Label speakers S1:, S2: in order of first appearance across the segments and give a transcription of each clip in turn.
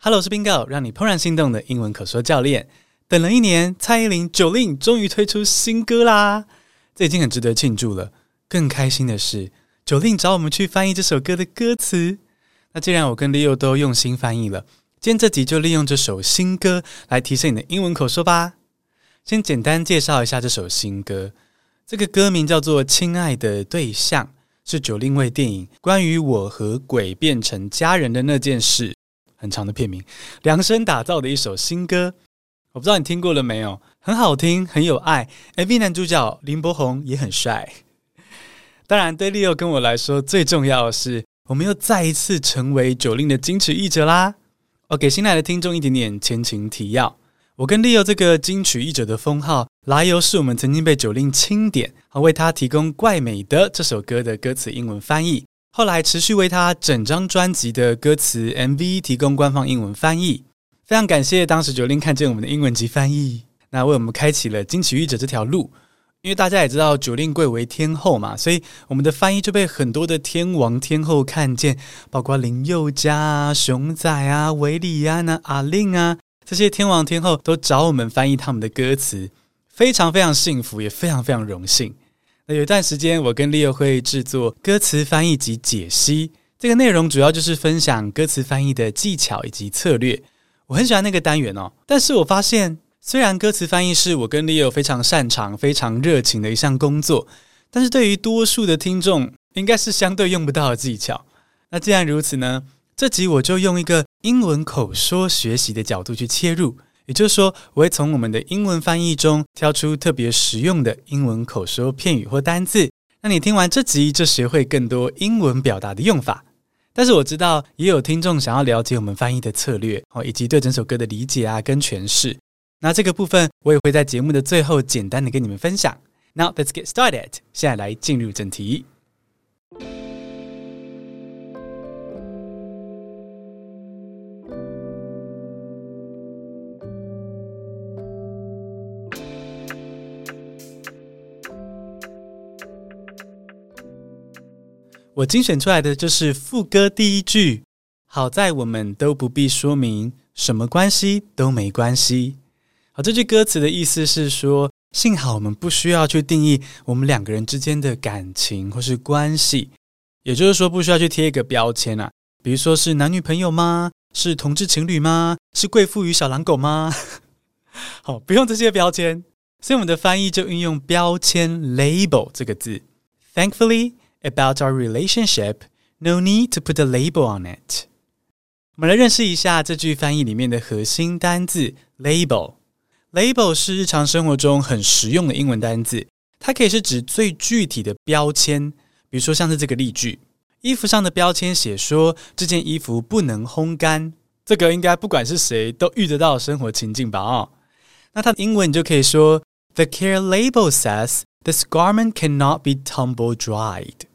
S1: Hello，我是 Bingo，让你怦然心动的英文口说教练。等了一年，蔡依林 Jolin 终于推出新歌啦，这已经很值得庆祝了。更开心的是，Jolin 找我们去翻译这首歌的歌词。那既然我跟 Leo 都用心翻译了，今天这集就利用这首新歌来提升你的英文口说吧。先简单介绍一下这首新歌，这个歌名叫做《亲爱的对象》，是 Jolin 为电影关于我和鬼变成家人的那件事。很长的片名，量身打造的一首新歌，我不知道你听过了没有？很好听，很有爱。MV 男主角林柏宏也很帅。当然，对 Leo 跟我来说，最重要的是，我们又再一次成为 Jolin 的金曲译者啦。我给新来的听众一点点前情提要：我跟 Leo 这个金曲译者的封号，来由是我们曾经被 Jolin 钦点，好为他提供《怪美的》这首歌的歌词英文翻译。后来持续为他整张专辑的歌词 MV 提供官方英文翻译，非常感谢当时 Jolin 看见我们的英文及翻译，那为我们开启了金曲译者这条路。因为大家也知道 Jolin 贵为天后嘛，所以我们的翻译就被很多的天王天后看见，包括林宥嘉、熊仔啊、韦礼安啊、阿令啊这些天王天后都找我们翻译他们的歌词，非常非常幸福，也非常非常荣幸。有一段时间，我跟 Leo 会制作歌词翻译及解析，这个内容主要就是分享歌词翻译的技巧以及策略。我很喜欢那个单元哦，但是我发现，虽然歌词翻译是我跟 Leo 非常擅长、非常热情的一项工作，但是对于多数的听众，应该是相对用不到的技巧。那既然如此呢，这集我就用一个英文口说学习的角度去切入。也就是说，我会从我们的英文翻译中挑出特别实用的英文口说片语或单字，让你听完这集就学会更多英文表达的用法。但是我知道也有听众想要了解我们翻译的策略哦，以及对整首歌的理解啊跟诠释。那这个部分我也会在节目的最后简单的跟你们分享。Now let's get started，现在来进入正题。我精选出来的就是副歌第一句，好在我们都不必说明，什么关系都没关系。好，这句歌词的意思是说，幸好我们不需要去定义我们两个人之间的感情或是关系，也就是说，不需要去贴一个标签啊，比如说是男女朋友吗？是同志情侣吗？是贵妇与小狼狗吗？好，不用这些标签，所以我们的翻译就运用标签 （label） 这个字。Thankfully。About our relationship, no need to put a label on it. 我们来认识一下这句翻译里面的核心单字 label。label 是日常生活中很实用的英文单字，它可以是指最具体的标签，比如说像是这个例句：衣服上的标签写说这件衣服不能烘干，这个应该不管是谁都遇得到生活情境吧？哦，那它的英文你就可以说：The care label says this garment cannot be tumble dried。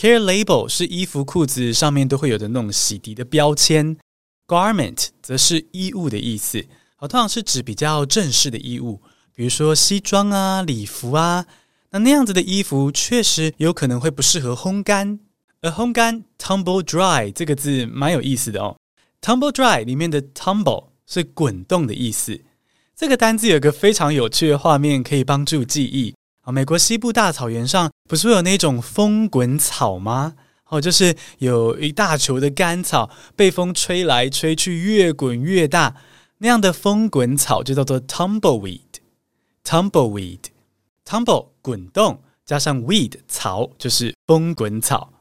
S1: Care label 是衣服、裤子上面都会有的那种洗涤的标签，Garment 则是衣物的意思，好，通常是指比较正式的衣物，比如说西装啊、礼服啊。那那样子的衣服确实有可能会不适合烘干，而烘干 tumble dry 这个字蛮有意思的哦。Tumble dry 里面的 tumble 是滚动的意思，这个单字有个非常有趣的画面可以帮助记忆。美国西部大草原上不是会有那种风滚草吗？哦，就是有一大球的干草被风吹来吹去，越滚越大，那样的风滚草就叫做 tumbleweed。tumbleweed，tumble 滚动加上 weed 草就是风滚草。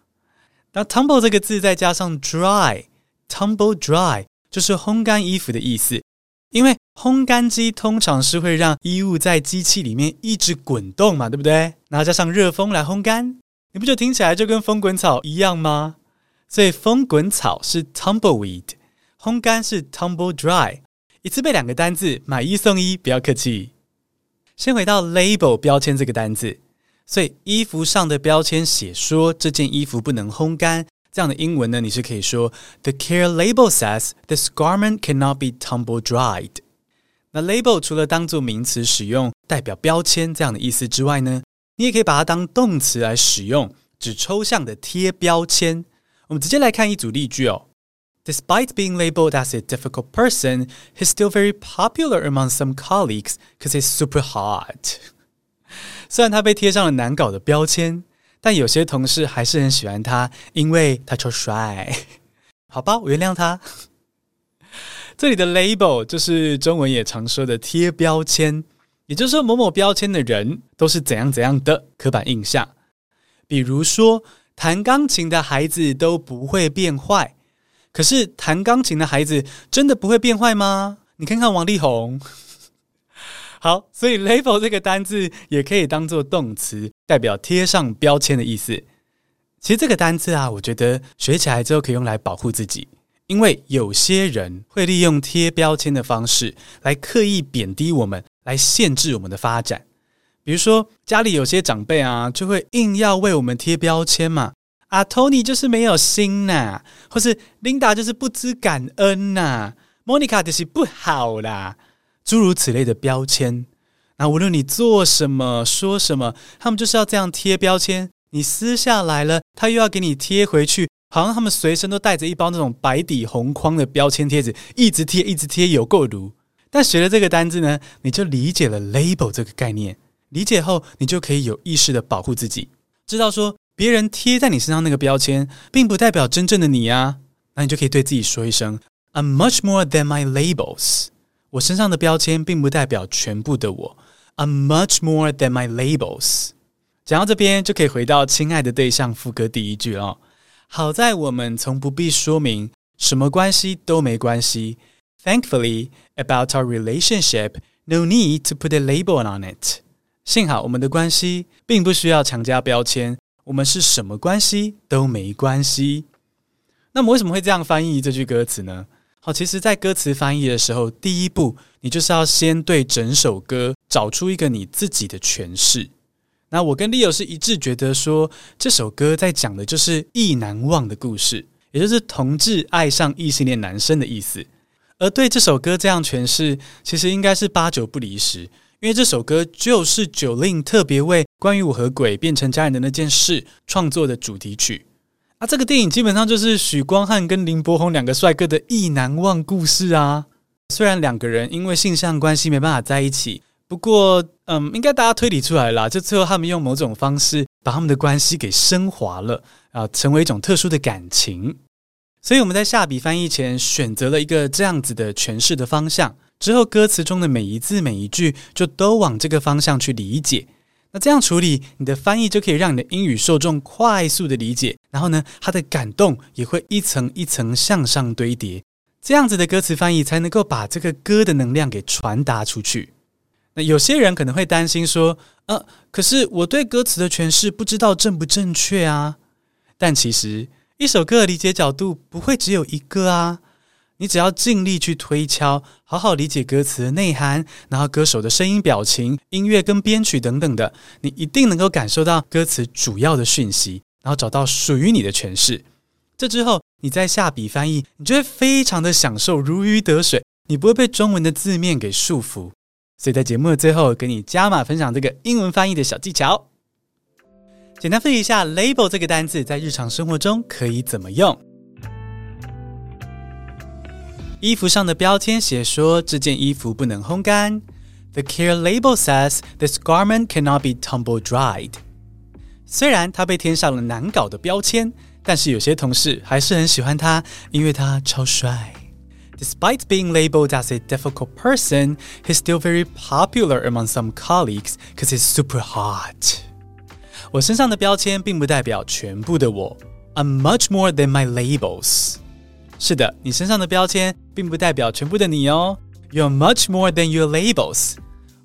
S1: 那 tumble 这个字再加上 dry，tumble dry 就是烘干衣服的意思。因为烘干机通常是会让衣物在机器里面一直滚动嘛，对不对？然后加上热风来烘干，你不就听起来就跟风滚草一样吗？所以风滚草是 tumbleweed，烘干是 tumble dry，一次背两个单字，买一送一，不要客气。先回到 label 标签这个单字，所以衣服上的标签写说这件衣服不能烘干。这样的英文呢，你是可以说 The care label says this garment cannot be tumble dried。那 label 除了当做名词使用，代表标签这样的意思之外呢，你也可以把它当动词来使用，指抽象的贴标签。我们直接来看一组例句哦。 Despite being labeled as a difficult person, he's still very popular among some colleagues because he's super hot. 虽然他被贴上了难搞的标签， 但有些同事还是很喜欢他，因为他超帅。好吧，我原谅他。这里的 label 就是中文也常说的贴标签，也就是说某某标签的人都是怎样怎样的刻板印象。比如说，弹钢琴的孩子都不会变坏。可是弹钢琴的孩子真的不会变坏吗？你看看王力宏。好，所以 label 这个单字也可以当做动词，代表贴上标签的意思。其实这个单字啊，我觉得学起来之后可以用来保护自己，因为有些人会利用贴标签的方式来刻意贬低我们，来限制我们的发展。比如说家里有些长辈啊，就会硬要为我们贴标签嘛。啊，Tony 就是没有心呐、啊，或是 Linda 就是不知感恩呐、啊，Monica 就是不好啦，诸如此类的标签。那无论你做什么、说什么，他们就是要这样贴标签。你撕下来了，他又要给你贴回去，好像他们随身都带着一包那种白底红框的标签贴纸，一直贴、一直贴，有够毒。但学了这个单字呢，你就理解了 label 这个概念。理解后，你就可以有意识的保护自己，知道说。别人贴在你身上那个标签，并不代表真正的你啊。那你就可以对自己说一声：“I'm much more than my labels。”我身上的标签并不代表全部的我。“I'm much more than my labels。”讲到这边，就可以回到“亲爱的对象”副歌第一句哦。好在我们从不必说明，什么关系都没关系。Thankfully, about our relationship, no need to put a label on it。幸好我们的关系并不需要强加标签。我们是什么关系都没关系。那么为什么会这样翻译这句歌词呢？好，其实，在歌词翻译的时候，第一步你就是要先对整首歌找出一个你自己的诠释。那我跟 Leo 是一致觉得说，这首歌在讲的就是意难忘的故事，也就是同志爱上异性恋男生的意思。而对这首歌这样诠释，其实应该是八九不离十。因为这首歌就是 Jolin 特别为关于我和鬼变成家人的那件事创作的主题曲啊，这个电影基本上就是许光汉跟林柏宏两个帅哥的意难忘故事啊。虽然两个人因为性向关系没办法在一起，不过嗯，应该大家推理出来了，就最后他们用某种方式把他们的关系给升华了啊，成为一种特殊的感情。所以我们在下笔翻译前选择了一个这样子的诠释的方向。之后，歌词中的每一字每一句就都往这个方向去理解。那这样处理，你的翻译就可以让你的英语受众快速的理解。然后呢，他的感动也会一层一层向上堆叠。这样子的歌词翻译才能够把这个歌的能量给传达出去。那有些人可能会担心说：“呃，可是我对歌词的诠释不知道正不正确啊。”但其实，一首歌的理解角度不会只有一个啊。你只要尽力去推敲，好好理解歌词的内涵，然后歌手的声音、表情、音乐跟编曲等等的，你一定能够感受到歌词主要的讯息，然后找到属于你的诠释。这之后，你再下笔翻译，你就会非常的享受，如鱼得水，你不会被中文的字面给束缚。所以在节目的最后，给你加码分享这个英文翻译的小技巧。简单复习一下 “label” 这个单字在日常生活中可以怎么用。衣服上的标签写说这件衣服不能烘干。The care label says this garment cannot be tumble dried。虽然他被贴上了难搞的标签，但是有些同事还是很喜欢他，因为他超帅。Despite being labeled as a difficult person, he's still very popular among some colleagues because he's super hot。我身上的标签并不代表全部的我。I'm much more than my labels。 是的，你身上的标签并不代表全部的你哦。You're much more than your labels。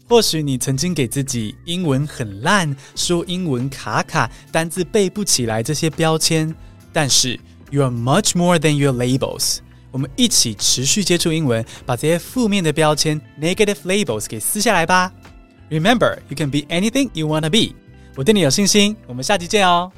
S1: 或许你曾经给自己英文很烂、说英文卡卡、单字背不起来这些标签，但是 You're much more than your labels。我们一起持续接触英文，把这些负面的标签 （negative labels） 给撕下来吧。Remember, you can be anything you wanna be。我对你有信心，我们下期见哦。